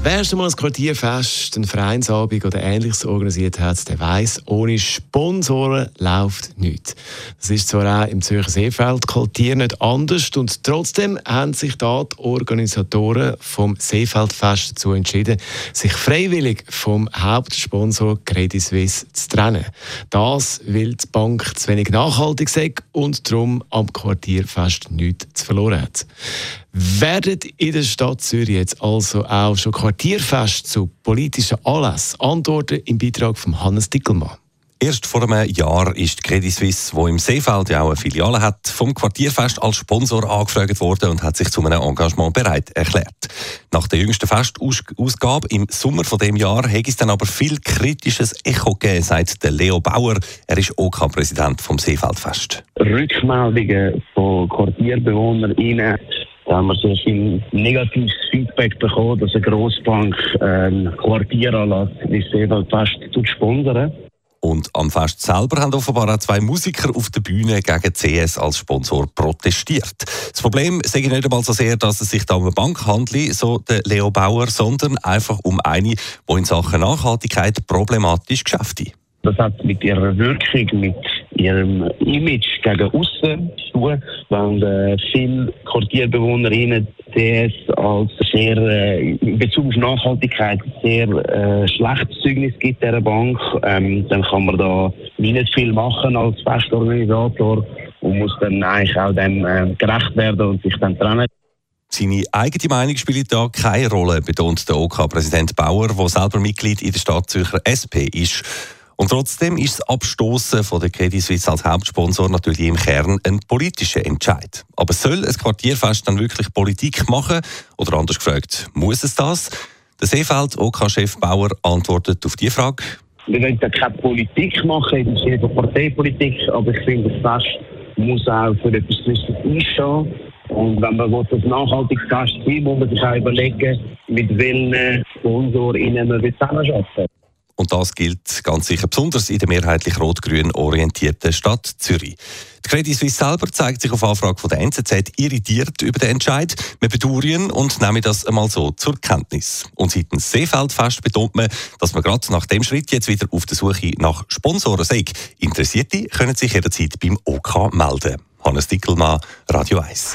Wer schon mal ein Quartierfest, ein Vereinsabend oder Ähnliches organisiert hat, der weiß, ohne Sponsoren läuft nichts. Das ist zwar auch im Zürcher Seefeld-Quartier nicht anders und trotzdem haben sich da die Organisatoren vom Seefeldfest dazu entschieden, sich freiwillig vom Hauptsponsor Credit Suisse zu trennen. Das, weil die Bank zu wenig nachhaltig ist und darum am Quartierfest nichts zu verloren hat. Werden in der Stadt Zürich jetzt also auch schon Quartierfest zu politischen Anlässen? Antworten im Beitrag von Hannes Dickelmann. Erst vor einem Jahr ist die Credit Suisse, wo im Seefeld ja auch eine Filiale hat, vom Quartierfest als Sponsor angefragt worden und hat sich zu einem Engagement bereit erklärt. Nach der jüngsten Festausgabe im Sommer von dem Jahr hat es dann aber viel kritisches Echo gegeben, sagt der Leo Bauer. Er ist OK-Präsident vom Seefeldfest. Rückmeldungen von QuartierbewohnerInnen da haben wir sehr viel negatives Feedback bekommen, dass eine Grossbank ein Quartieranlass wie Seewaldfest sponsern. Und am Fest selber haben offenbar auch zwei Musiker auf der Bühne gegen CS als Sponsor protestiert. Das Problem sehe ich nicht einmal so sehr, dass es sich da um eine Bank handelt, so der Leo Bauer, sondern einfach um eine, die in Sachen Nachhaltigkeit problematisch geschäftet. Das hat mit ihrer Wirkung, mit ihrem Image gegen außen tun, wenn äh, viele Quartierbewohnerinnen DS als sehr, äh, in Bezug auf Nachhaltigkeit, sehr äh, schlechtes Zeugnis gibt dieser Bank, ähm, dann kann man da nicht viel machen als Festorganisator und muss dann eigentlich auch dem äh, gerecht werden und sich dann trennen. Seine eigene Meinung spielt da keine Rolle, betont der OK-Präsident Bauer, der selber Mitglied in der Stadt Zürcher SP ist. Und trotzdem ist das Abstoßen von der Credit Suisse als Hauptsponsor natürlich im Kern ein politischer Entscheid. Aber soll ein Quartierfest dann wirklich Politik machen? Oder anders gefragt, muss es das? Der Seefeld OK-Chef Bauer antwortet auf diese Frage. Wir wollen ja keine Politik machen, im Sinne von Parteipolitik, aber ich finde, das Fest muss auch für etwas Gewisses einstehen. Und wenn man ein nachhaltiges Fest sein muss man sich auch überlegen, mit welchen SponsorInnen man zusammenarbeiten und das gilt ganz sicher besonders in der mehrheitlich rot-grün orientierten Stadt Zürich. Die Credit Suisse selber zeigt sich auf Anfrage von der NZZ irritiert über den Entscheid. Wir bedauern und nehmen das einmal so zur Kenntnis. Und seitens Seefeldfest betont man, dass man gerade nach dem Schritt jetzt wieder auf der Suche nach Sponsoren sei. Interessierte können sich jederzeit beim OK melden. Hannes Dickelmann, Radio 1.